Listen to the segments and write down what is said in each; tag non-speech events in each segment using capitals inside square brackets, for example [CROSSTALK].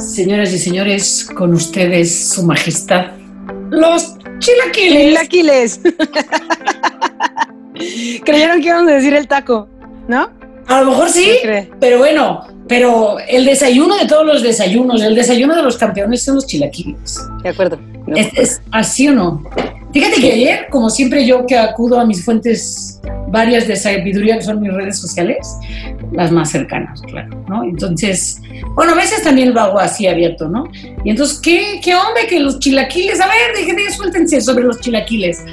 Señoras y señores, con ustedes, Su Majestad, los chilaquiles. Chilaquiles. [LAUGHS] Creyeron que íbamos a decir el taco, ¿no? A lo mejor sí, pero bueno, pero el desayuno de todos los desayunos, el desayuno de los campeones son los chilaquiles. De acuerdo. ¿Es, así o no? Fíjate que ayer, como siempre yo que acudo a mis fuentes varias de sabiduría, que son mis redes sociales, las más cercanas, claro, ¿no? Entonces, bueno, a veces también el vago así abierto, ¿no? Y entonces, ¿qué, qué hombre que los chilaquiles? A ver, déjenme, suéltense sobre los chilaquiles.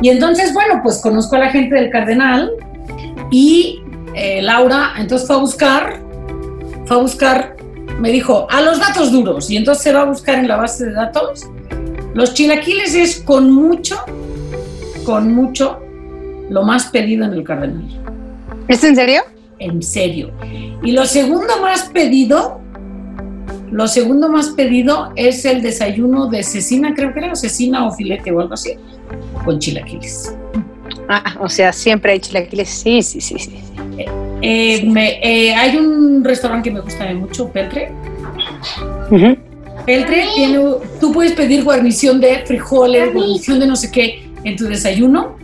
Y entonces, bueno, pues conozco a la gente del Cardenal y eh, Laura, entonces fue a buscar, fue a buscar, me dijo, a los datos duros. Y entonces se va a buscar en la base de datos. Los chilaquiles es con mucho, con mucho, lo más pedido en el Cardenal. ¿Es en serio? En serio. Y lo segundo más pedido, lo segundo más pedido es el desayuno de cecina, creo que era cecina o filete o algo así, con chilaquiles. Ah, o sea, siempre hay chilaquiles. Sí, sí, sí, sí. Eh, eh, hay un restaurante que me gusta mucho, Peltre. Peltre tiene, tú puedes pedir guarnición de frijoles, guarnición de no sé qué en tu desayuno.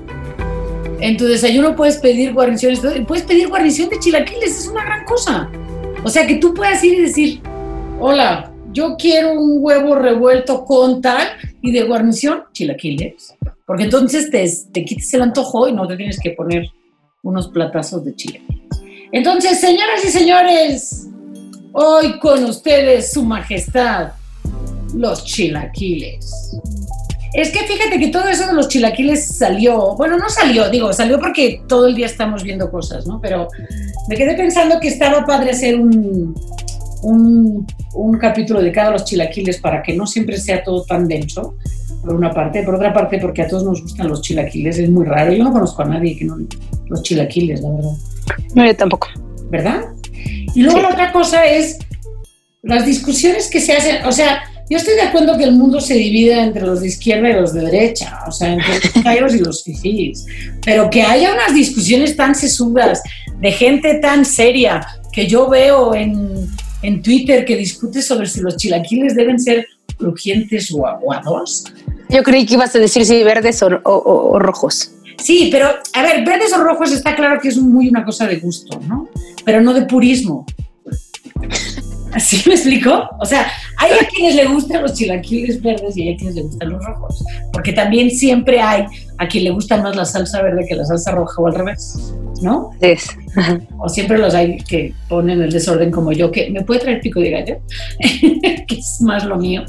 En tu desayuno puedes pedir guarniciones, puedes pedir guarnición de chilaquiles, es una gran cosa. O sea, que tú puedas ir y decir, hola, yo quiero un huevo revuelto con tal y de guarnición, chilaquiles. Porque entonces te, te quites el antojo y no te tienes que poner unos platazos de chile. Entonces, señoras y señores, hoy con ustedes, Su Majestad, los chilaquiles. Es que fíjate que todo eso de los chilaquiles salió, bueno, no salió, digo, salió porque todo el día estamos viendo cosas, ¿no? Pero me quedé pensando que estaba padre hacer un, un, un capítulo dedicado a los chilaquiles para que no siempre sea todo tan denso por una parte, por otra parte porque a todos nos gustan los chilaquiles, es muy raro, yo no conozco a nadie que no los chilaquiles, la verdad. No, yo tampoco. ¿Verdad? Y luego la otra cosa es las discusiones que se hacen, o sea, yo estoy de acuerdo que el mundo se divide entre los de izquierda y los de derecha, o sea, entre los cairos y los fifís, pero que haya unas discusiones tan sesudas de gente tan seria que yo veo en, en Twitter que discute sobre si los chilaquiles deben ser crujientes o aguados, yo creí que ibas a decir si verdes o, rojos. Sí, pero a ver, verdes o rojos está claro que es muy una cosa de gusto, ¿no? Pero no de purismo. ¿Así me explico? O sea, hay a quienes le gustan los chilaquiles verdes y hay a quienes le gustan los rojos. Porque también siempre hay a quien le gusta más la salsa verde que la salsa roja o al revés, ¿no? Es. O siempre los hay que ponen el desorden como yo, que me puede traer pico de gallo, [LAUGHS] que es más lo mío.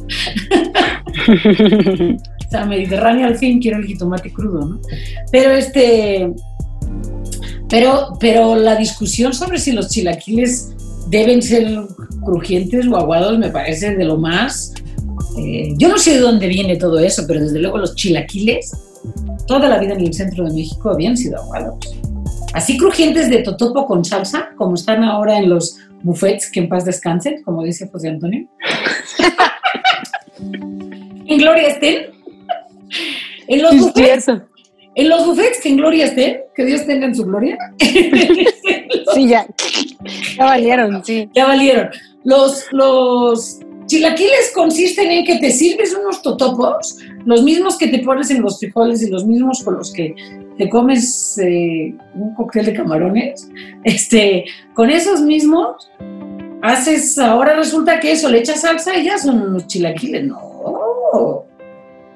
o sea, mediterráneo al fin quiero el jitomate crudo, ¿no? Pero este. Pero, pero la discusión sobre si los chilaquiles deben ser crujientes o aguados me parece de lo más. Eh, yo no sé de dónde viene todo eso, pero desde luego los chilaquiles, toda la vida en el centro de México habían sido aguados. Así crujientes de totopo con salsa, como están ahora en los buffets, que en paz descansen, como dice José Antonio. [LAUGHS] en gloria estén. En los buffets. En los buffets que en gloria estén, que Dios tenga en su gloria. [LAUGHS] sí, ya. Ya valieron, sí. Ya valieron. Los, los chilaquiles consisten en que te sirves unos totopos, los mismos que te pones en los frijoles y los mismos con los que te comes eh, un cóctel de camarones. Este, con esos mismos haces, ahora resulta que eso, le echas salsa y ya son unos chilaquiles. No.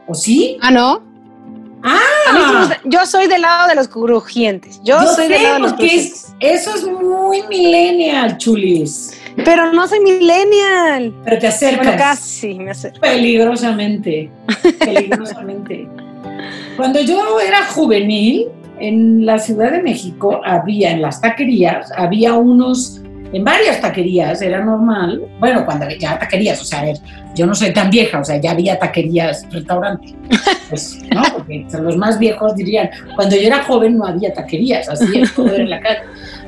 ¿O sí? Ah, no. Ah, yo soy del lado de los crujientes. Yo, soy del lado de los crujientes. eso es muy millennial, chulis. Pero no soy millennial. Pero te acercas. Bueno, casi me acerco. Peligrosamente. [LAUGHS] Peligrosamente. Cuando yo era juvenil, en la Ciudad de México había, en las taquerías, había unos en varias taquerías, era normal, bueno, cuando ya taquerías, o sea, a ver, yo no soy tan vieja, o sea, ya había taquerías, restaurantes, pues, ¿no? Porque los más viejos dirían, cuando yo era joven no había taquerías, así es todo en la calle.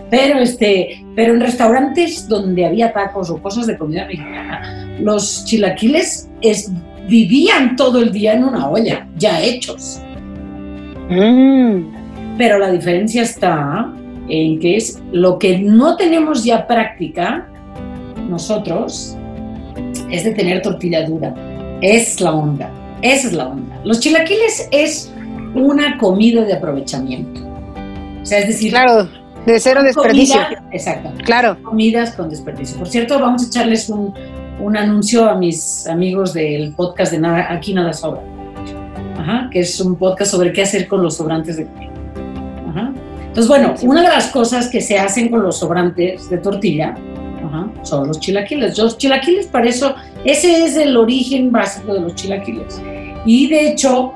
Pero, este, pero en restaurantes donde había tacos o cosas de comida mexicana, los chilaquiles es, vivían todo el día en una olla, ya hechos. Mm. Pero la diferencia está en que es lo que no tenemos ya práctica nosotros es de tener tortilla dura. Es la onda. Esa es la onda. Los chilaquiles es una comida de aprovechamiento. O sea, es decir, claro, de cero desperdicio. exacto. Claro. Comidas con desperdicio. Por cierto, vamos a echarles un, un anuncio a mis amigos del podcast de Nada, Aquí Nada Sobra. Ajá, que es un podcast sobre qué hacer con los sobrantes de comida. Entonces, bueno, una de las cosas que se hacen con los sobrantes de tortilla ajá, son los chilaquiles. Los chilaquiles, para eso, ese es el origen básico de los chilaquiles. Y de hecho,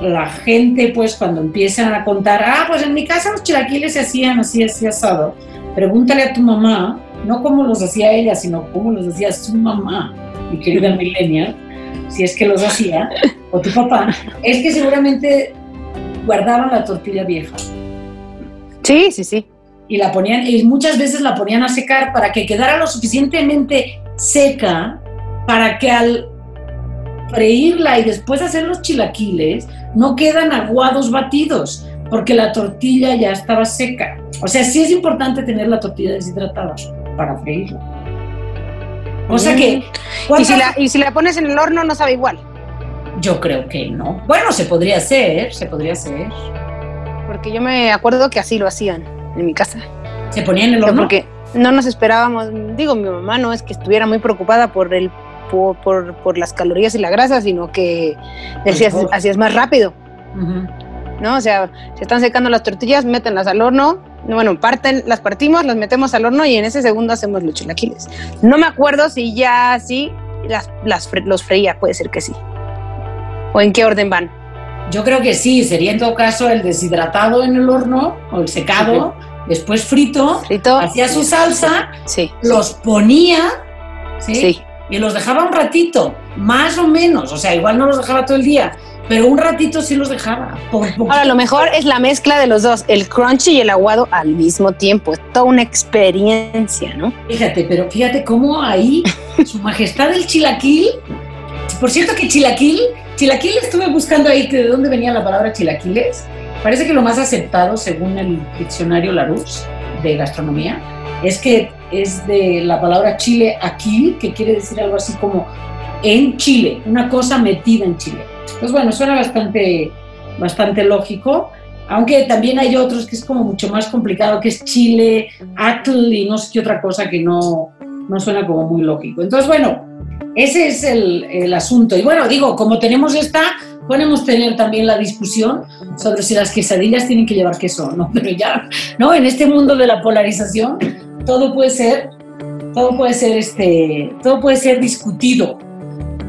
la gente, pues, cuando empiezan a contar, ah, pues en mi casa los chilaquiles se hacían así, así asado, pregúntale a tu mamá, no cómo los hacía ella, sino cómo los hacía su mamá, mi querida millennial, si es que los hacía, o tu papá, es que seguramente guardaban la tortilla vieja. Sí, sí, sí. Y la ponían, y muchas veces la ponían a secar para que quedara lo suficientemente seca para que al freírla y después hacer los chilaquiles no quedan aguados batidos, porque la tortilla ya estaba seca. O sea, sí es importante tener la tortilla deshidratada para freírla. O sea que... ¿Y si, la, y si la pones en el horno no sabe igual. Yo creo que no. Bueno, se podría hacer, se podría hacer. Porque yo me acuerdo que así lo hacían en mi casa. ¿Se ponía en el horno? Porque no nos esperábamos, digo, mi mamá no es que estuviera muy preocupada por el por, por, por las calorías y la grasa, sino que decías, hacías más rápido. ¿No? O sea, se están secando las tortillas, métenlas al horno, bueno, parten, las partimos, las metemos al horno y en ese segundo hacemos los chilaquiles. No me acuerdo si ya sí las, las, los freía, puede ser que sí. ¿O en qué orden van? Yo creo que sí, sería en todo caso el deshidratado en el horno o el secado, después frito, frito, hacía su salsa, sí. los ponía, ¿sí? Sí. Y los dejaba un ratito, más o menos, o sea, igual no los dejaba todo el día, pero un ratito sí los dejaba. Ahora, lo mejor es la mezcla de los dos, el crunchy y el aguado al mismo tiempo. Es toda una experiencia, ¿no? Fíjate, pero fíjate cómo ahí su majestad el chilaquil. Por cierto que chilaquil, chilaquil estuve buscando ahí de dónde venía la palabra chilaquiles. Parece que lo más aceptado, según el diccionario Larousse de gastronomía, es que es de la palabra chile aquil, que quiere decir algo así como en Chile, una cosa metida en Chile. Pues bueno, suena bastante, bastante lógico, aunque también hay otros que es como mucho más complicado, que es Chile, Atl y no sé qué otra cosa que no, no suena como muy lógico. Entonces, bueno, ese es el, el asunto. Y bueno, digo, como tenemos esta, podemos tener también la discusión sobre si las quesadillas tienen que llevar queso, ¿no? [LAUGHS] Pero ya, ¿no? En este mundo de la polarización, todo puede ser, todo puede ser, este, todo puede ser discutido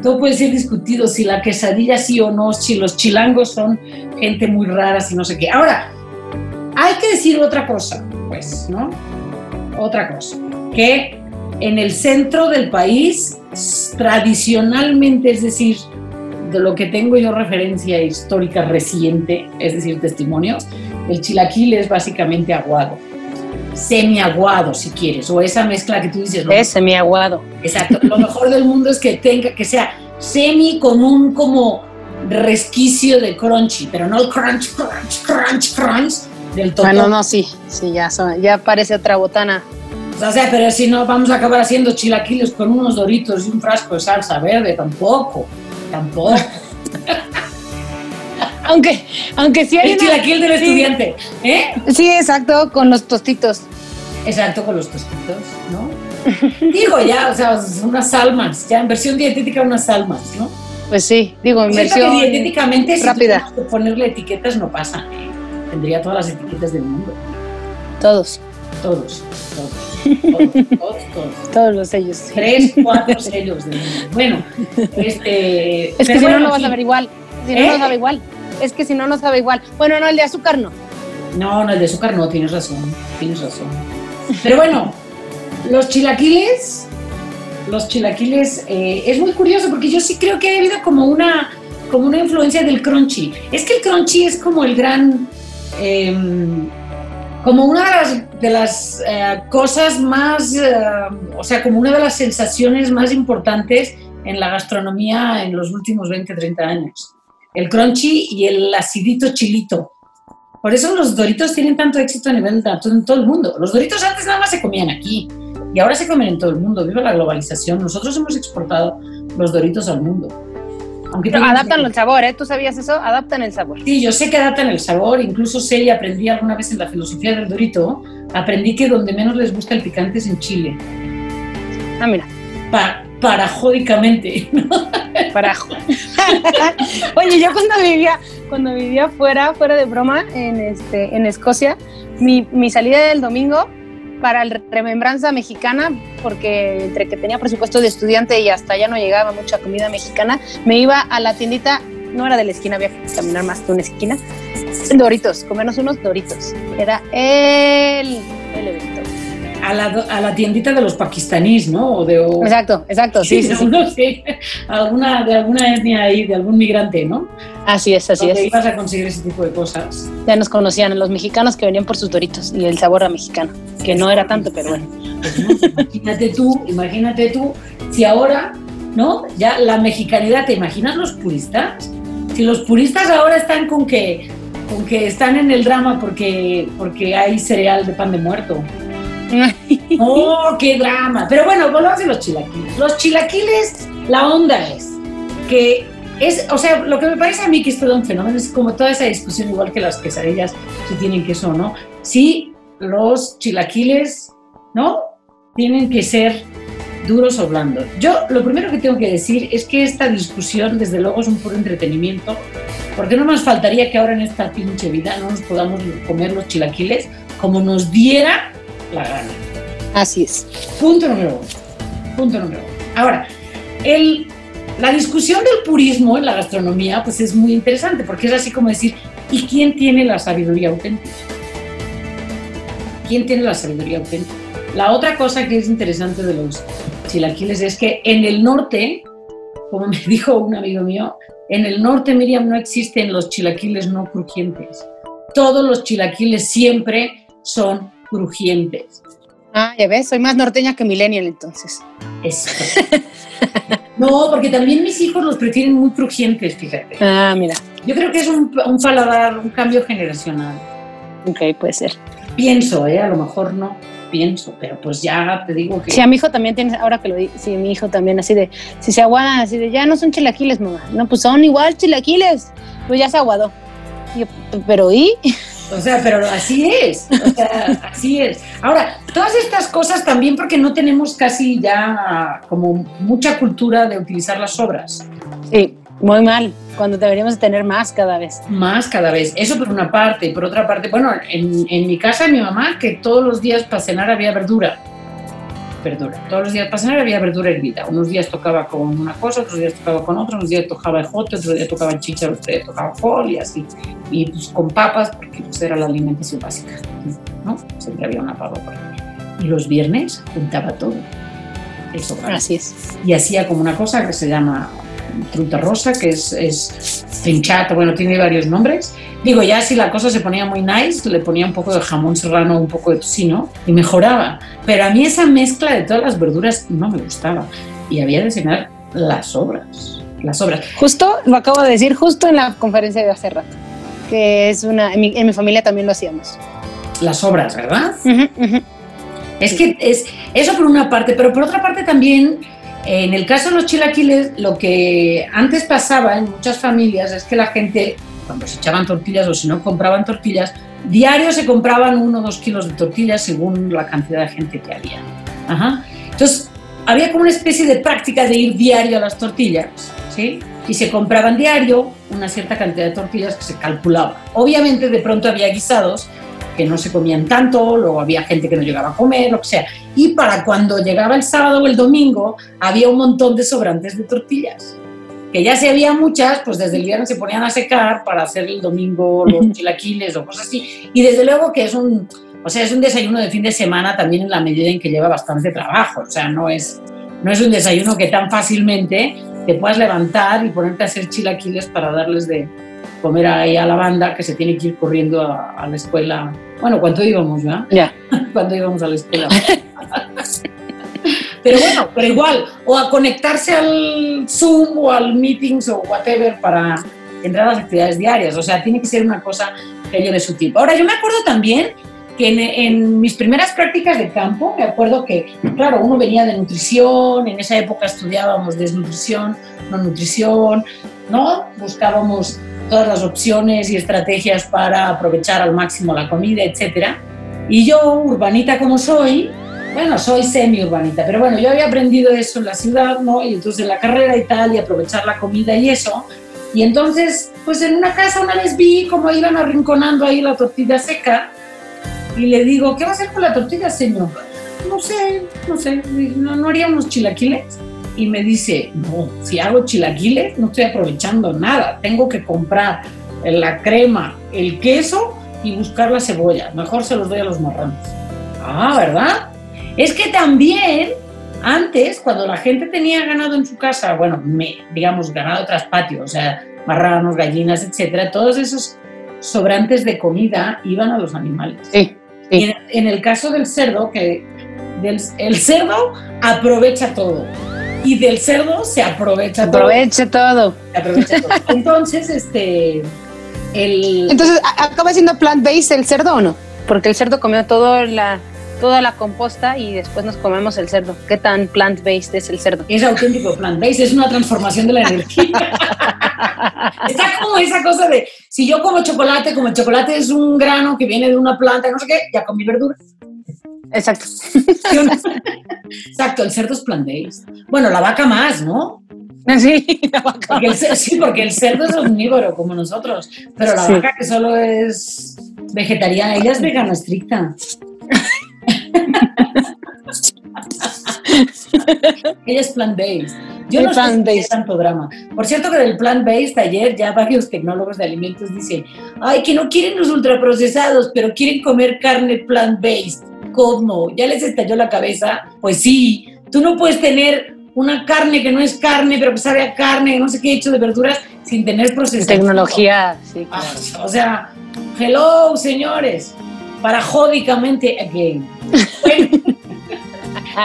todo puede ser discutido si la quesadilla sí o no, si los chilangos son gente muy rara, si no sé qué. Ahora, hay que decir otra cosa, pues, ¿no? Otra cosa, que en el centro del país, tradicionalmente, es decir, de lo que tengo yo referencia histórica reciente, es decir, testimonios, el chilaquil es básicamente aguado semiaguado, si quieres, o esa mezcla que tú dices. Es semiaguado. Exacto. Lo mejor del mundo es que tenga, que sea semi con un como resquicio de crunchy, pero no el crunch, crunch, crunch, crunch del todo. Bueno, no, sí, sí, ya, ya parece otra botana. O sea, pero si no, vamos a acabar haciendo chilaquiles con unos doritos y un frasco de salsa verde, tampoco, tampoco. [LAUGHS] aunque, aunque sí hay El chilaquil del estudiante, ¿eh? Sí, exacto, con los tostitos. Exacto, con los tostitos, ¿no? [LAUGHS] digo ya, o sea, unas almas, ya en versión dietética unas almas, ¿no? Pues sí, digo, en Siento versión que dietéticamente rápida. si ponerle etiquetas no pasa, ¿eh? tendría todas las etiquetas del mundo. Todos. Todos, todos, todos, todos, todos. Todos los sellos. Tres, [LAUGHS] cuatro sellos mundo. Bueno, este... Es que si bueno, no, no vas a ver igual. Si no, ¿Eh? no sabe igual. Es que si no, no sabe igual. Bueno, no, el de azúcar no. No, no, el de azúcar no, tienes razón, tienes razón. Pero bueno, los chilaquiles, los chilaquiles, eh, es muy curioso porque yo sí creo que ha habido como una, como una influencia del crunchy. Es que el crunchy es como el gran, eh, como una de las, eh, cosas más, eh, o sea, como una de las sensaciones más importantes en la gastronomía en los últimos 20, 30 años. El crunchy y el acidito chilito. Por eso los doritos tienen tanto éxito a nivel de en todo el mundo. Los doritos antes nada más se comían aquí. Y ahora se comen en todo el mundo, viva la globalización. Nosotros hemos exportado los doritos al mundo. Aunque adaptan el sabor, ¿eh? ¿Tú sabías eso? Adaptan el sabor. Sí, yo sé que adaptan el sabor. Incluso sé y aprendí alguna vez en la filosofía del dorito, aprendí que donde menos les gusta el picante es en Chile. Ah, mira. Pa parajódicamente. [LAUGHS] Para [LAUGHS] Oye, yo cuando vivía, cuando vivía fuera, fuera de broma, en, este, en Escocia, mi, mi salida del domingo para la remembranza mexicana, porque entre que tenía presupuesto de estudiante y hasta ya no llegaba mucha comida mexicana, me iba a la tiendita, no era de la esquina, había que caminar más que una esquina, Doritos, comernos unos Doritos. Era el, el a la, a la tiendita de los pakistaníes, ¿no? de, Exacto, exacto, sí, [LAUGHS] sí, sí, Alguna, de alguna etnia ahí, de algún migrante, ¿no? Así es, así es. ibas a conseguir ese tipo de cosas. Ya nos conocían los mexicanos que venían por sus doritos y el sabor a mexicano, que no era tanto, pero bueno. Pues imagínate tú, imagínate tú, si ahora, ¿no? Ya la mexicanidad, ¿te imaginas los puristas? Si los puristas ahora están con que, con que están en el drama porque, porque hay cereal de pan de muerto. [LAUGHS] ¡Oh, qué drama! Pero bueno, volvamos a los chilaquiles. Los chilaquiles, la onda es que es, o sea, lo que me parece a mí que es todo un fenómeno es como toda esa discusión, igual que las quesadillas, si tienen queso o no. Sí, los chilaquiles, ¿no? Tienen que ser duros o blandos. Yo lo primero que tengo que decir es que esta discusión, desde luego, es un puro entretenimiento, porque no nos faltaría que ahora en esta pinche vida no nos podamos comer los chilaquiles como nos diera la gana. Así es. Punto número uno. Punto número uno. Ahora, el, la discusión del purismo en la gastronomía pues es muy interesante porque es así como decir, ¿y quién tiene la sabiduría auténtica? ¿Quién tiene la sabiduría auténtica? La otra cosa que es interesante de los chilaquiles es que en el norte, como me [LAUGHS] dijo un amigo mío, en el norte, Miriam, no existen los chilaquiles no crujientes. Todos los chilaquiles siempre son crujientes. Ah, ya ves, soy más norteña que millennial entonces. Eso. [LAUGHS] no, porque también mis hijos los prefieren muy crujientes, fíjate. Ah, mira. Yo creo que es un, un paladar, un cambio generacional. Ok, puede ser. Pienso, ¿eh? A lo mejor no pienso, pero pues ya te digo que... Sí, a mi hijo también tiene, ahora que lo di, sí, mi hijo también así de, si se aguadan, así de, ya no son chilaquiles, mamá. No, pues son igual chilaquiles. Pues ya se aguadó. pero ¿y? [LAUGHS] O sea, pero así es, o sea, así es. Ahora, todas estas cosas también porque no tenemos casi ya como mucha cultura de utilizar las sobras. Sí, muy mal, cuando deberíamos tener más cada vez. Más cada vez, eso por una parte. Por otra parte, bueno, en, en mi casa, mi mamá, que todos los días para cenar había verdura verdura. Todos los días para cenar había verdura hervida. Unos días tocaba con una cosa, otros días tocaba con otra, unos días tocaba ejote, otros días tocaba chicha, otros días tocaba fol y así. Y pues con papas, porque pues era la alimentación básica, ¿no? Siempre había una papa por ahí. Y los viernes juntaba todo. Eso, Así es. Y hacía como una cosa que se llama truta rosa, que es, es trinchata, bueno, tiene varios nombres. Digo, ya si la cosa se ponía muy nice, le ponía un poco de jamón serrano, un poco de tocino y mejoraba. Pero a mí esa mezcla de todas las verduras no me gustaba y había de cenar las sobras. Las sobras. Justo, lo acabo de decir, justo en la conferencia de hace rato, que es una, en mi, familia también lo hacíamos. Las sobras, ¿verdad? Es que es eso por una parte, pero por otra parte también en el caso de los chilaquiles, lo que antes pasaba en muchas familias es que la gente, cuando se echaban tortillas o si no compraban tortillas, diario se compraban uno o dos kilos de tortillas según la cantidad de gente que había. Entonces, había como una especie de práctica de ir diario a las tortillas, ¿sí? Y se compraban diario una cierta cantidad de tortillas que se calculaba. Obviamente, de pronto había guisados que no se comían tanto, luego había gente que no llegaba a comer, lo que sea. Y para cuando llegaba el sábado o el domingo, había un montón de sobrantes de tortillas. Que ya si había muchas, pues desde el viernes se ponían a secar para hacer el domingo los chilaquiles o cosas así. Y desde luego que es un, o sea, es un desayuno de fin de semana también en la medida en que lleva bastante trabajo. O sea, no es, no es un desayuno que tan fácilmente te puedas levantar y ponerte a hacer chilaquiles para darles de, comer ahí a la banda que se tiene que ir corriendo a, la escuela. Bueno, ¿cuánto íbamos ya? Ya. [LAUGHS] cuando íbamos a la escuela. [LAUGHS] pero bueno, pero igual, o a conectarse al Zoom o al Meetings o whatever para entrar a las actividades diarias. O sea, tiene que ser una cosa que lleve su tiempo. Ahora, yo me acuerdo también que en, mis primeras prácticas de campo, me acuerdo que, claro, uno venía de nutrición, en esa época estudiábamos desnutrición, no nutrición, ¿no? Buscábamos todas las opciones y estrategias para aprovechar al máximo la comida, etcétera. Y yo, urbanita como soy, bueno, soy semi-urbanita, pero bueno, yo había aprendido eso en la ciudad, ¿no? Y entonces en la carrera y tal, y aprovechar la comida y eso. Y entonces, pues en una casa una vez vi cómo iban arrinconando ahí la tortilla seca y le digo, ¿qué va a hacer con la tortilla, señor? No sé, no sé, no, no haríamos chilaquiles. Y me dice, no, si hago chilaquiles no estoy aprovechando nada, tengo que comprar la crema, el queso y buscar la cebolla. Mejor se los doy a los marranos. Ah, ¿verdad? Es que también antes, cuando la gente tenía ganado en su casa, bueno, me, digamos, ganado tras patios, o sea, marranos, gallinas, etcétera, todos esos sobrantes de comida iban a los animales. Sí. En, en, el caso del cerdo, que del, el cerdo aprovecha todo y del cerdo se aprovecha, aprovecha todo. Se aprovecha todo. [LAUGHS] Entonces, este, el... Entonces, ¿acaba siendo plant-based el cerdo o no? Porque el cerdo comió todo la, toda la composta y después nos comemos el cerdo. ¿Qué tan plant-based es el cerdo? Es auténtico plant-based, es una transformación de la energía. [LAUGHS] Está como esa cosa de, si yo como chocolate, como el chocolate es un grano que viene de una planta, no sé qué, ya comí verduras. Exacto. [LAUGHS] Exacto, el cerdo es plant-based. Bueno, la vaca más, ¿no? Sí, la vaca porque el, sí, porque el cerdo es omnívoro como nosotros, pero la vaca que solo es vegetariana, ella es vegana estricta. [LAUGHS] ella es plant-based. Yo no sé si tanto drama. Por cierto que del plant-based ayer ya varios tecnólogos de alimentos dicen, ay, que no quieren los ultraprocesados, pero quieren comer carne plant-based. ¿Cómo? ¿Ya les estalló la cabeza? Pues sí, tú no puedes tener una carne que no es carne, pero que sabe a carne, no sé qué hecho de verduras, sin tener procesos. Tecnología, sí. Ah, o sea, hello, señores, parajódicamente again. [LAUGHS]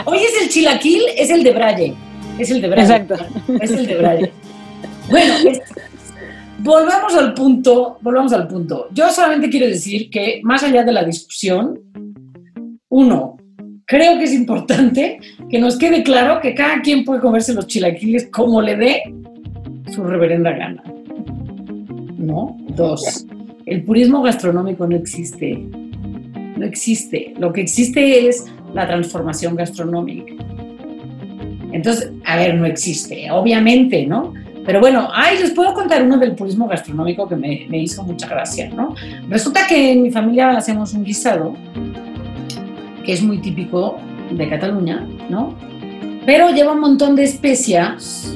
hoy es el chilaquil, es el de Braille. Es el de Braille. Exacto. Es el de Braille. Bueno, volvamos al punto, volvamos al punto. Yo solamente quiero decir que más allá de la discusión, uno, creo que es importante que nos quede claro que cada quien puede comerse los chilaquiles como le dé su reverenda gana. ¿No? Dos, el purismo gastronómico no existe. No existe. Lo que existe es la transformación gastronómica. Entonces, a ver, no existe, obviamente, ¿no? Pero bueno, ay, les puedo contar uno del purismo gastronómico que me, me hizo mucha gracia, ¿no? Resulta que en mi familia hacemos un guisado que es muy típico de Cataluña, ¿no? Pero lleva un montón de especias,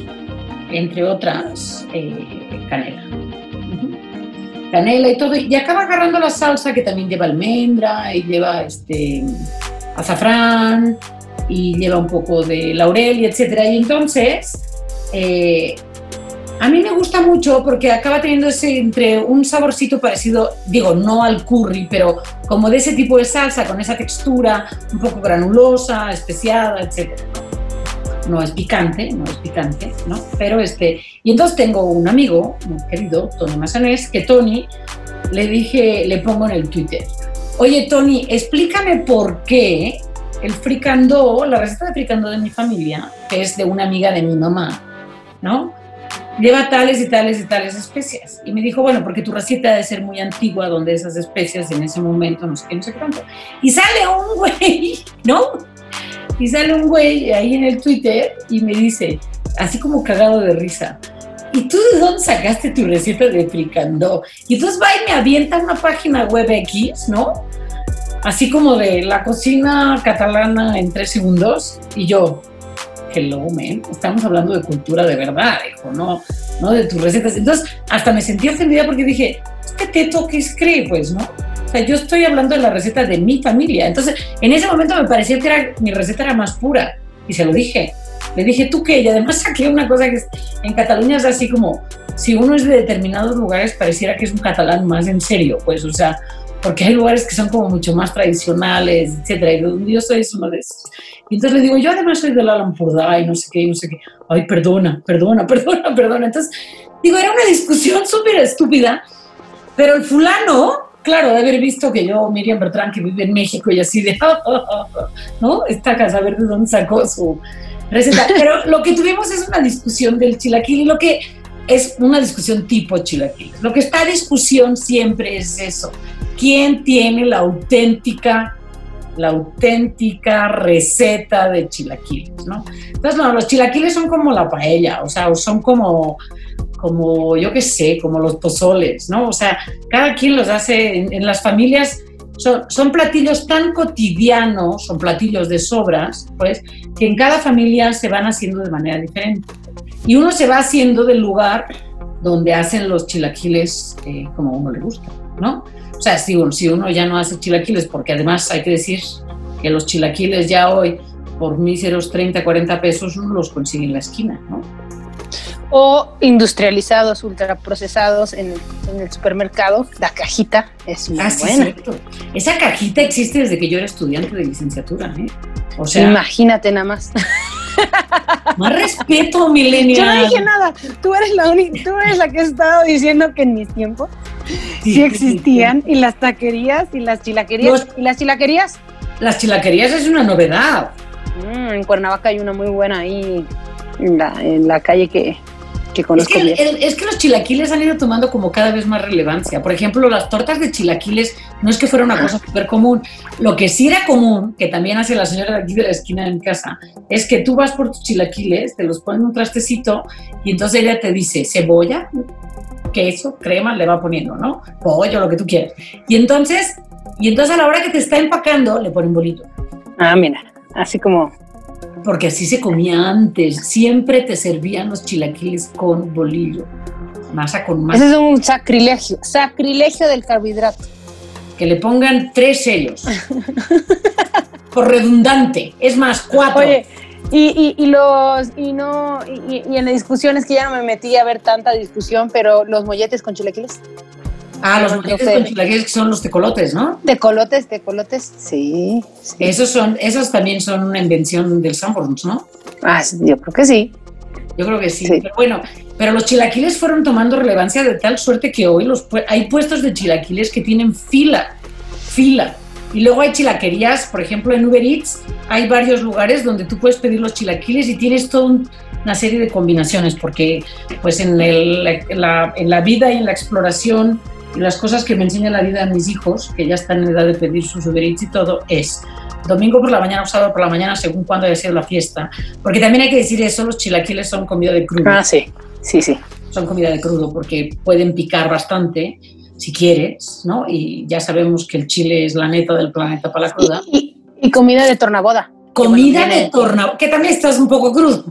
entre otras eh, canela. Canela y todo, y acaba agarrando la salsa que también lleva almendra y lleva este azafrán y lleva un poco de laurel y etcétera. Y entonces eh, a mí me gusta mucho porque acaba teniendo ese entre un saborcito parecido, digo, no al curry, pero como de ese tipo de salsa, con esa textura un poco granulosa, especiada, etc. No es picante, no es picante, ¿no? Pero este, y entonces tengo un amigo muy querido, Tony Mazanés, que Tony le dije, le pongo en el Twitter, oye Tony, explícame por qué el fricandó, la receta de fricandó de mi familia, que es de una amiga de mi mamá, ¿no? Lleva tales y tales y tales especias. Y me dijo, bueno, porque tu receta debe ser muy antigua, donde esas especias en ese momento, no sé qué, no sé cuánto. Y sale un [LAUGHS] güey, ¿no? Y sale un güey ahí en el Twitter y me dice, así como cagado de risa, ¿y tú de dónde sacaste tu receta de fricandó? Y entonces va y me avienta una página web X, ¿no? Así como de la cocina catalana en tres segundos. Y yo, hello, man, estamos hablando de cultura de verdad, hijo, no, no de tus recetas. Entonces, hasta me sentí ofendida porque dije, ¿qué teto que es cree, pues, no? O sea, yo estoy hablando de la receta de mi familia. Entonces, en ese momento me parecía que era, mi receta era más pura. Y se lo dije. Le dije, ¿tú qué? Y además saqué una cosa que en Cataluña es así como, si uno es de determinados lugares, pareciera que es un catalán más en serio, pues, o sea, porque hay lugares que son como mucho más tradicionales, etcétera, y yo soy uno de esos. Y entonces le digo, yo además soy de la Lampurdá y no sé qué, no sé qué. Ay, perdona, perdona, [LAUGHS] perdona, perdona. Entonces, digo, era una discusión súper estúpida, pero el fulano claro, de haber visto que yo, Miriam Bertrán, que vive en México y así de, [LAUGHS] ¿no? Esta casa, a ver de dónde sacó su receta. Pero lo que tuvimos es una discusión del chilaquil y lo que es una discusión tipo chilaquil. Lo que está a discusión siempre es eso. ¿Quién tiene la auténtica la auténtica receta de chilaquiles, ¿no? Entonces, no, los chilaquiles son como la paella, o sea, son como, como yo qué sé, como los pozoles, ¿no? O sea, cada quien los hace en, las familias. Son, son, platillos tan cotidianos, son platillos de sobras, pues, que en cada familia se van haciendo de manera diferente. Y uno se va haciendo del lugar donde hacen los chilaquiles eh, como a uno le gusta, ¿no? O sea, si, si uno ya no hace chilaquiles, porque además hay que decir que los chilaquiles ya hoy por míseros 30, 40 pesos uno los consigue en la esquina, ¿no? O industrializados, ultraprocesados en, en el supermercado, la cajita es muy ah, buena. Esa cajita existe desde que yo era estudiante de licenciatura, ¿eh? O sea, imagínate nada más. [LAUGHS] Más respeto, milenial. Yo no dije nada. Tú eres la única, tú eres la que has estado diciendo que en mis tiempos sí, existían y las taquerías y las chilaquerías. ¿Y las chilaquerías? Las chilaquerías es una novedad. Mm, en Cuernavaca hay una muy buena ahí en la, en la calle que, que conozco es que, es que los chilaquiles han ido tomando como cada vez más relevancia. Por ejemplo, las tortas de chilaquiles no es que fuera una cosa súper común. Lo que sí era común, que también hace la señora de aquí de la esquina de mi casa, es que tú vas por tus chilaquiles, te los pones en un trastecito y entonces ella te dice cebolla, queso, crema, le va poniendo, ¿no? Pollo, lo que tú quieras. Y entonces, y entonces a la hora que te está empacando, le pone un bolito. Ah, mira, así como... Porque así se comía antes. Siempre te servían los chilaquiles con bolillo. Masa con masa. Ese es un sacrilegio, sacrilegio del carbohidrato. Que le pongan tres sellos. [LAUGHS] por redundante. Es más, cuatro. Oye, y, y, los, y no, y, y en las discusiones que ya no me metí a ver tanta discusión, pero los molletes con chilaquiles. Ah, los molletes con chilaquiles que son los tecolotes, ¿no? Tecolotes, tecolotes, sí, Esos son, esos también son una invención del Sanborns, ¿no? Ah, yo creo que sí. Yo creo que sí. Pero bueno, pero los chilaquiles fueron tomando relevancia de tal suerte que hoy los, hay puestos de chilaquiles que tienen fila, fila. Y luego hay chilaquerías, por ejemplo, en Uber Eats hay varios lugares donde tú puedes pedir los chilaquiles y tienes toda una serie de combinaciones, porque pues en, la, en la vida y en la exploración las cosas que me enseña la vida a mis hijos, que ya están en edad de pedir sus Uber Eats y todo, es domingo por la mañana o sábado por la mañana, según cuando haya sido la fiesta. Porque también hay que decir eso, los chilaquiles son comida de crudo. Ah, sí, sí, sí. Son comida de crudo porque pueden picar bastante si quieres, ¿no? Y ya sabemos que el chile es la neta del planeta para la cruda. Y, comida de tornaboda. Comida de tornaboda, que también estás un poco crudo.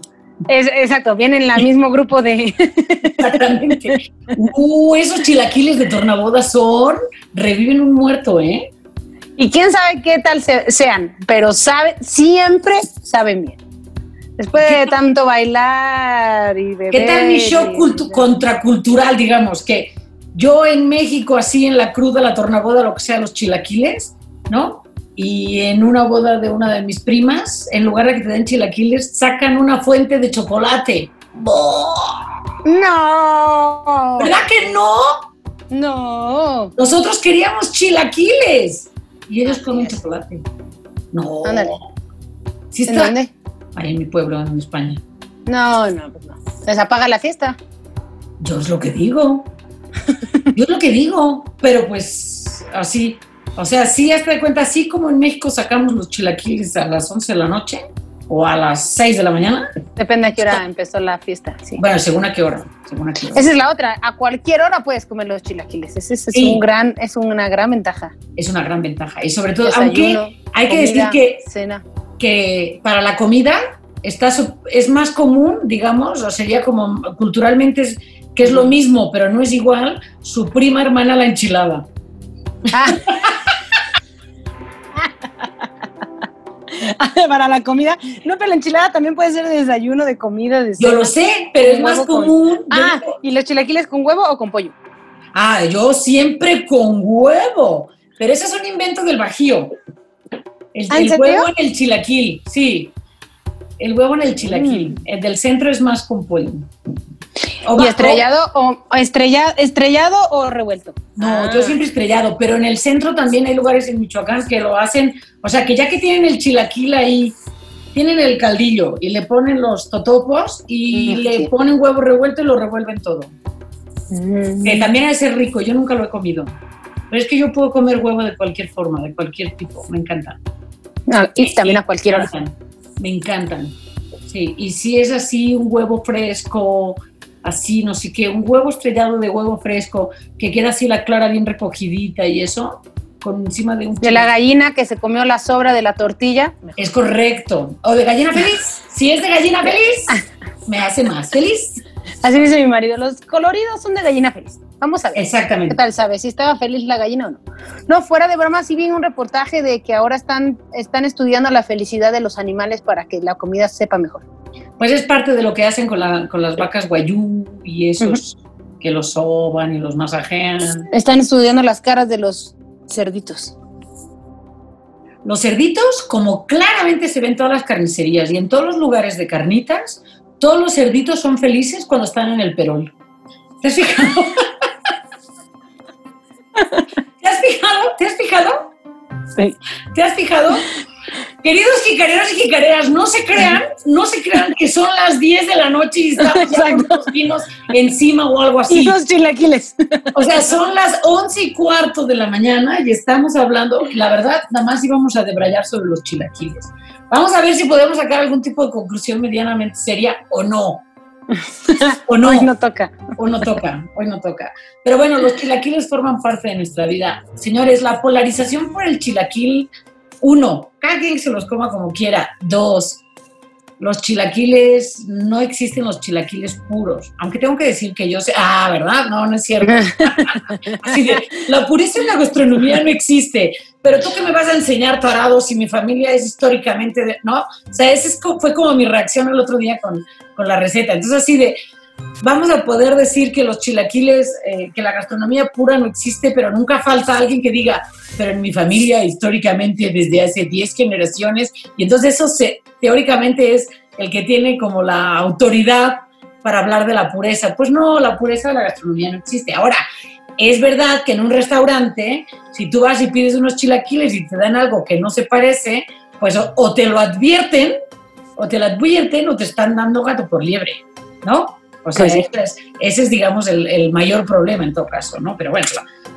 Es, exacto, vienen en el mismo grupo de... Exactamente. Uh, esos chilaquiles de tornaboda son, reviven un muerto, ¿eh? Y quién sabe qué tal sean, pero sabe, siempre saben bien. Después de tanto bailar y beber... ¿Qué tal mi show contracultural, digamos? Que yo en México, así en la cruda, la tornaboda, lo que sea, los chilaquiles, ¿no? Y en una boda de una de mis primas, en lugar de que te den chilaquiles, sacan una fuente de chocolate. ¡No! ¿Verdad que no? No. Nosotros queríamos chilaquiles. Y ellos comen chocolate. No. Ándale. ¿Sí está? ¿En dónde? Ahí en mi pueblo, en España. No, no, pues no. Les apaga la fiesta. Yo es lo que digo. Yo es lo que digo, pero pues así, o sea, sí, hasta de cuenta, así como en México sacamos los chilaquiles a las 11 de la noche o a las 6 de la mañana. Depende a qué hora empezó la fiesta, sí. Bueno, según a qué hora. Esa es la otra, a cualquier hora puedes comer los chilaquiles, Ese es, un gran, es una gran ventaja. Es una gran ventaja, y sobre todo, aunque hay que decir que, cena. que para la comida está, es más común, digamos, o sería como culturalmente es que es lo mismo, pero no es igual, su prima hermana la enchilada. Ah. [LAUGHS] [LAUGHS] Para la comida. No, pero la enchilada también puede ser de desayuno, de comida. De yo lo sé, pero es más común. Ah, ¿y los chilaquiles con huevo o con pollo? Ah, yo siempre con huevo. Pero ese es un invento del bajío. El, ¿Ah, huevo en el chilaquil, sí. El huevo en el chilaquil. Mm. El del centro es más con pollo. ¿Y estrellado o, estrella, estrellado o revuelto? No, yo ah. siempre estrellado, pero en el centro también hay lugares en Michoacán que lo hacen, o sea, que ya que tienen el chilaquil ahí, tienen el caldillo y le ponen los totopos y le ponen huevo revuelto y lo revuelven todo. Mm. Que también es rico, yo nunca lo he comido. Pero es que yo puedo comer huevo de cualquier forma, de cualquier tipo, me encanta. y también a cualquier hora. Me encantan. Sí, y si es así, un huevo fresco, así, no sé qué, un huevo estrellado de huevo fresco, que queda así la clara bien recogidita y eso, con encima de un... De la gallina que se comió la sobra de la tortilla. Es correcto. O de gallina feliz. Si es de gallina feliz, me hace más feliz. Así dice mi marido, los coloridos son de gallina feliz. Vamos a ver. Exactamente. ¿Qué tal sabes? Si estaba feliz la gallina o no. No, fuera de broma, sí vi un reportaje de que ahora están, están estudiando la felicidad de los animales para que la comida sepa mejor. Pues es parte de lo que hacen con, las vacas guayú y esos que los soban y los masajean. Están estudiando las caras de los cerditos. Los cerditos, como claramente se ven en todas las carnicerías y en todos los lugares de carnitas, todos los cerditos son felices cuando están en el perol. ¿Te has fijado? [LAUGHS] ¿Te has fijado? ¿Te has fijado? Sí. ¿Te has fijado? Queridos jicareros y jicareras, no se crean, no se crean que son las 10 de la noche y estamos ya con los vinos encima o algo así. Y los chilaquiles. O sea, son las 11 y cuarto de la mañana y estamos hablando, la verdad, nada más íbamos a debrayar sobre los chilaquiles. Vamos a ver si podemos sacar algún tipo de conclusión medianamente seria o no. O no. [LAUGHS] Hoy no toca. O no toca, hoy no toca. Pero bueno, los chilaquiles forman parte de nuestra vida. Señores, la polarización por el chilaquil uno, cada quien se los coma como quiera. Dos, los chilaquiles, no existen los chilaquiles puros. Aunque tengo que decir que yo sé, ah, ¿verdad? No, no es cierto. [LAUGHS] Así de, la pureza en la gastronomía no existe. Pero tú que me vas a enseñar tarado si mi familia es históricamente, de, ¿no? O sea, esa fue como mi reacción el otro día con, con la receta. Entonces, así de, vamos a poder decir que los chilaquiles, eh, que la gastronomía pura no existe, pero nunca falta alguien que diga, pero en mi familia históricamente desde hace 10 generaciones, y entonces eso se, teóricamente es el que tiene como la autoridad para hablar de la pureza. Pues no, la pureza de la gastronomía no existe. Ahora, es verdad que en un restaurante, si tú vas y pides unos chilaquiles y te dan algo que no se parece, pues o, te lo advierten, o te lo advierten o te están dando gato por liebre, ¿no? O sea, pues ese, es, digamos, el, mayor problema en todo caso, ¿no? Pero bueno,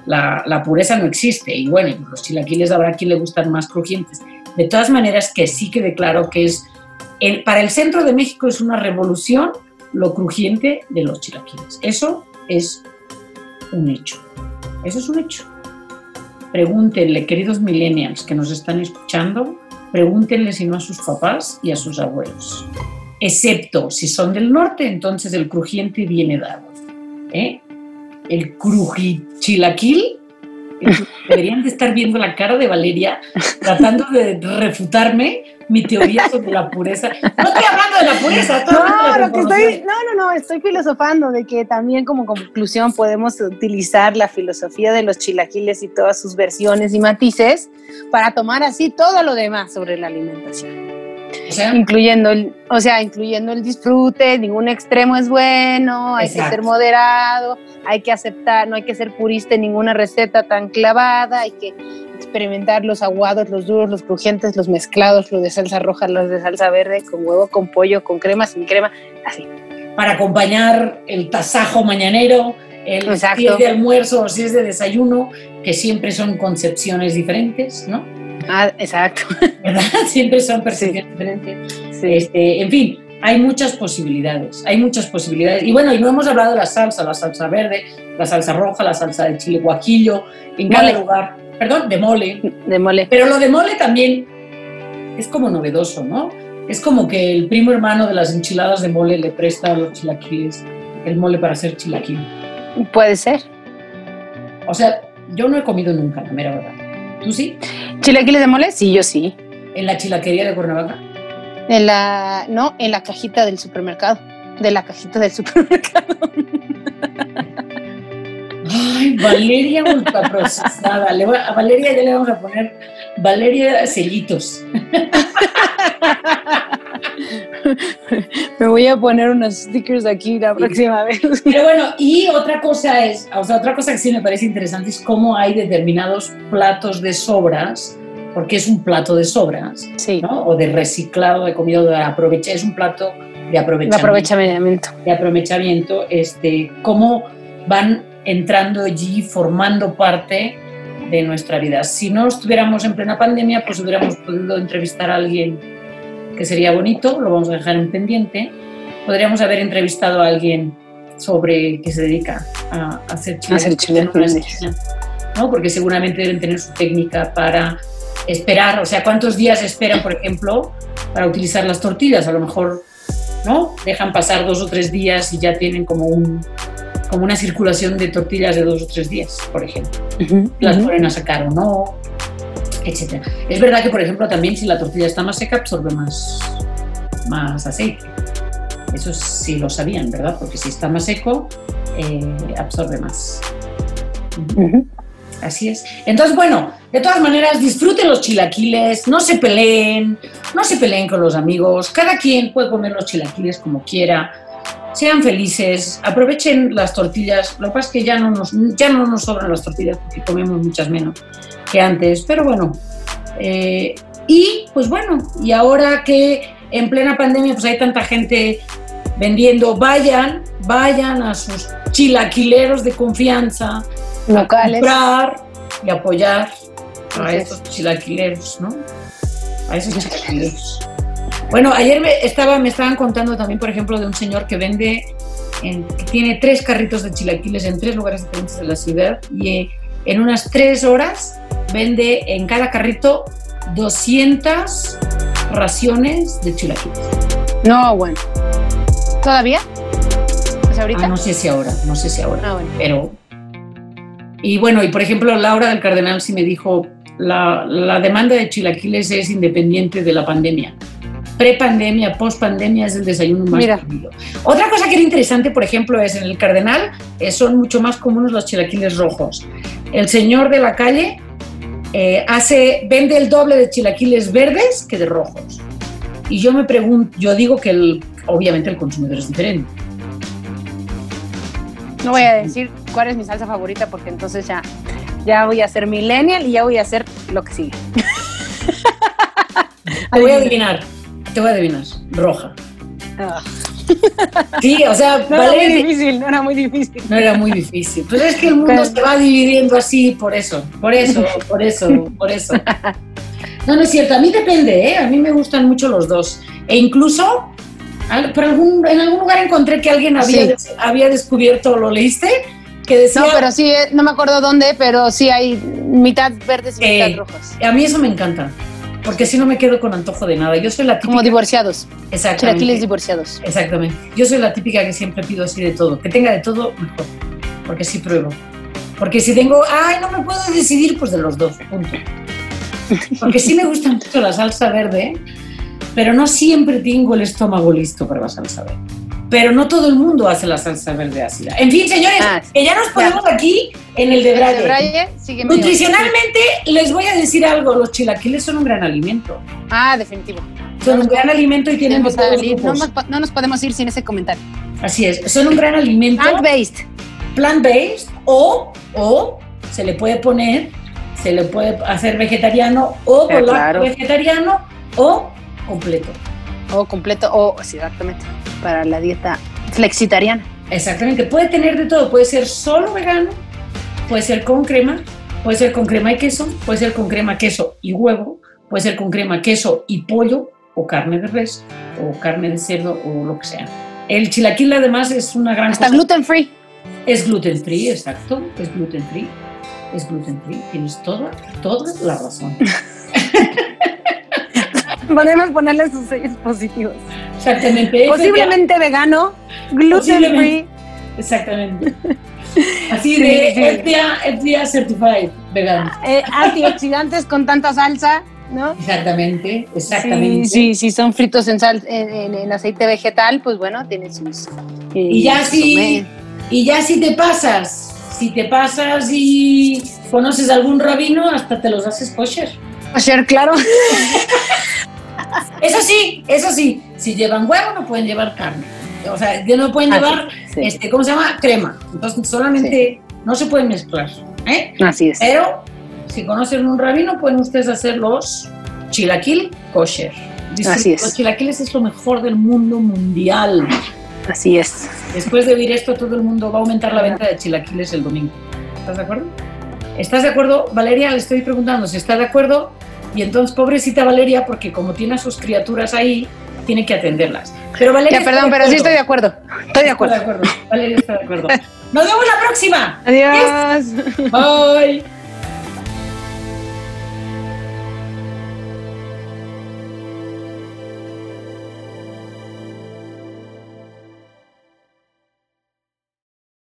la, pureza no existe. Y bueno, los chilaquiles habrá quien le gustan más crujientes. De todas maneras, que sí quede claro que es, el, para el centro de México es una revolución lo crujiente de los chilaquiles. Eso es un hecho. Eso es un hecho. Pregúntenle, queridos millennials que nos están escuchando, pregúntenle si no a sus papás y a sus abuelos excepto si son del norte, entonces el crujiente viene dado. ¿eh? El crujichilaquil, deberían de estar viendo la cara de Valeria tratando de refutarme mi teoría sobre la pureza. No estoy hablando de la pureza, no, no, no, estoy filosofando de que también como conclusión podemos utilizar la filosofía de los chilaquiles y todas sus versiones y matices para tomar así todo lo demás sobre la alimentación incluyendo el, o sea, incluyendo el disfrute, ningún extremo es bueno, hay que ser moderado, hay que aceptar, no hay que ser purista en ninguna receta tan clavada, hay que experimentar los aguados, los duros, los crujientes, los mezclados, los de salsa roja, los de salsa verde, con huevo, con pollo, con crema, sin crema, así. Para acompañar el tasajo mañanero, el si es de almuerzo o si es de desayuno, que siempre son concepciones diferentes, ¿no? Ah, exacto. ¿Verdad? [LAUGHS] Siempre son percepciones diferentes. Este, en fin, hay muchas posibilidades, hay muchas posibilidades. Y bueno, y no hemos hablado de la salsa, la salsa verde, la salsa roja, la salsa de chile guajillo, en cada lugar. Perdón, de mole. De mole. Pero lo de mole también es como novedoso, ¿no? Es como que el primo hermano de las enchiladas de mole le presta a los chilaquiles el mole para hacer chilaquil. Puede ser. O sea, yo no he comido nunca, la mera verdad. ¿Tú sí? ¿Chilaquiles de mole? Sí, yo sí. ¿En la chilaquería de Cuernavaca? En la, no, en la cajita del supermercado. De la cajita del supermercado. [LAUGHS] Ay, Valeria ultraprocesada. a Valeria ya le vamos a poner Valeria Sellitos. [LAUGHS] Me voy a poner unos stickers aquí la próxima vez. Pero bueno, y otra cosa es, o sea, otra cosa que sí me parece interesante es cómo hay determinados platos de sobras, porque es un plato de sobras, Sí. ¿no? O de reciclado de comida, de aprovechar, es un plato de De aprovechamiento. aprovechamiento. de aprovechamiento, este, cómo van entrando allí, formando parte de nuestra vida. Si no estuviéramos en plena pandemia, pues hubiéramos podido entrevistar a alguien que sería bonito, lo vamos a dejar en pendiente. Podríamos haber entrevistado a alguien sobre que se dedica a, a hacer A hacer esquina, ¿no? Porque seguramente deben tener su técnica para esperar, o sea, cuántos días esperan, por ejemplo, para utilizar las tortillas. A lo mejor ¿no? Dejan pasar dos o tres días y ya tienen como, un, como una circulación de tortillas de dos o tres días, por ejemplo. Ujú, Las ujú. ponen a sacar o no, etc. Es verdad que, por ejemplo, también si la tortilla está más seca, absorbe más, más aceite. Eso sí lo sabían, ¿verdad? Porque si está más seco, eh, absorbe más. Así es. Entonces, bueno, de todas maneras, disfruten los chilaquiles, no se peleen, no se peleen con los amigos, cada quien puede comer los chilaquiles como quiera, sean felices, aprovechen las tortillas, lo que pasa es que ya no nos, ya no nos sobran las tortillas porque comemos muchas menos que antes, pero bueno, eh, y pues bueno, y ahora que en plena pandemia pues hay tanta gente vendiendo, vayan, vayan a sus chilaquileros de confianza, Locales. comprar y apoyar a Así es. estos chilaquileros, ¿no? A esos chilaquileros. Bueno, ayer me, estaba, me estaban contando también, por ejemplo, de un señor que vende, en- que tiene tres carritos de chilaquiles en tres lugares diferentes de la ciudad y eh, en unas tres horas vende en cada carrito 200 raciones de chilaquiles. No, bueno. ¿Todavía? ¿Pues ahorita? Ah, no sé si ahora, no sé si ahora. Ah, bueno. pero... Y bueno, y por ejemplo, Laura del Cardenal sí me dijo, la, la demanda de chilaquiles es independiente de la pandemia. Pre-pandemia, post-pandemia es el desayuno más Mira. pedido. Otra cosa que era interesante, por ejemplo, es en el Cardenal eh, son mucho más comunes los chilaquiles rojos. El señor de la calle eh, hace, vende el doble de chilaquiles verdes que de rojos. Y yo me pregunto, yo digo que el, obviamente el consumidor es diferente. No voy a decir cuál es mi salsa favorita porque entonces ya, ya voy a ser millennial y ya voy a hacer lo que sigue. Te voy a adivinar, te voy a adivinar, roja. Ah. [LAUGHS] Sí, o sea, No era muy difícil, no era muy difícil. no era muy difícil. Pues es que el mundo se va dividiendo así por eso, por eso, por eso, por eso. [LAUGHS] No, no es cierto, a mí depende, ¿eh? a mí me gustan mucho los dos. E incluso, por algún, en algún lugar encontré que alguien había, Sí. había descubierto, ¿lo leíste? Que decía, No, pero sí, eh, no me acuerdo dónde, pero sí hay mitad verdes y Eh, mitad rojas. a mí eso me encanta, porque si no me quedo con antojo de nada. Yo soy la típica... Como divorciados, Exactamente. chilaquiles divorciados. Exactamente. Yo soy la típica que siempre pido así de todo. Que tenga de todo, mejor. Porque sí pruebo. Porque si tengo, ay, no me puedo decidir, pues de los dos, punto. Porque sí me gusta mucho la salsa verde, pero no siempre tengo el estómago listo para la salsa verde. Pero no todo el mundo hace la salsa verde ácida. En fin, señores, Ah, sí. que ya nos ponemos aquí en el de Braille. Braille, Nutricionalmente, les voy a decir algo, los chilaquiles son un gran alimento. Ah, definitivo. Son un gran alimento y tienen los. No, no nos podemos ir sin ese comentario. Así es, son un gran alimento. Plant-based. plant-based o, o se le puede poner, se le puede hacer vegetariano o con claro. vegetariano o completo. O completo, o sí, exactamente, para la dieta flexitariana. Exactamente, puede tener de todo, puede ser solo vegano, puede ser con crema, puede ser con crema y queso, puede ser con crema, queso y huevo, puede ser con crema, queso y pollo o carne de res o carne de cerdo o lo que sea. El chilaquil además es una gran Hasta cosa. gluten free. Es gluten free, exacto, es gluten free. Es gluten free, tienes toda, toda la razón. [LAUGHS] Podemos ponerle sus sellos positivos. Exactamente. Posiblemente vegano, gluten free. Exactamente. Así Sí, de sí. FDA, FDA certified vegano. eh, antioxidantes con tanta salsa, ¿no? Exactamente, exactamente. Sí, sí, si son fritos en, sal, en, en- aceite vegetal, pues bueno, tiene sus. eh, Y ya sus si, y ya si te pasas, si te pasas y conoces algún rabino, hasta te los haces kosher. Kosher, claro. [LAUGHS] Eso sí, eso sí, si llevan huevo no pueden llevar carne. O sea, no pueden Ah, llevar, sí, este, ¿cómo se llama? Crema. Entonces solamente no se pueden mezclar. ¿eh? Así es. Pero si conocen un rabino, pueden ustedes hacer los chilaquil kosher. Disfruten. Así es. Los chilaquiles es lo mejor del mundo mundial. Así es. Después de oír esto, todo el mundo va a aumentar la venta de chilaquiles el domingo. ¿Estás de acuerdo? ¿Estás de acuerdo? Valeria, le estoy preguntando si está de acuerdo. Y entonces, pobrecita Valeria, porque como tiene a sus criaturas ahí, tiene que atenderlas. Pero Valeria. Ya, perdón, pero sí estoy de acuerdo. Estoy de acuerdo. Está de acuerdo. Valeria está de acuerdo. Nos vemos la próxima. [LAUGHS] Adiós. Bye.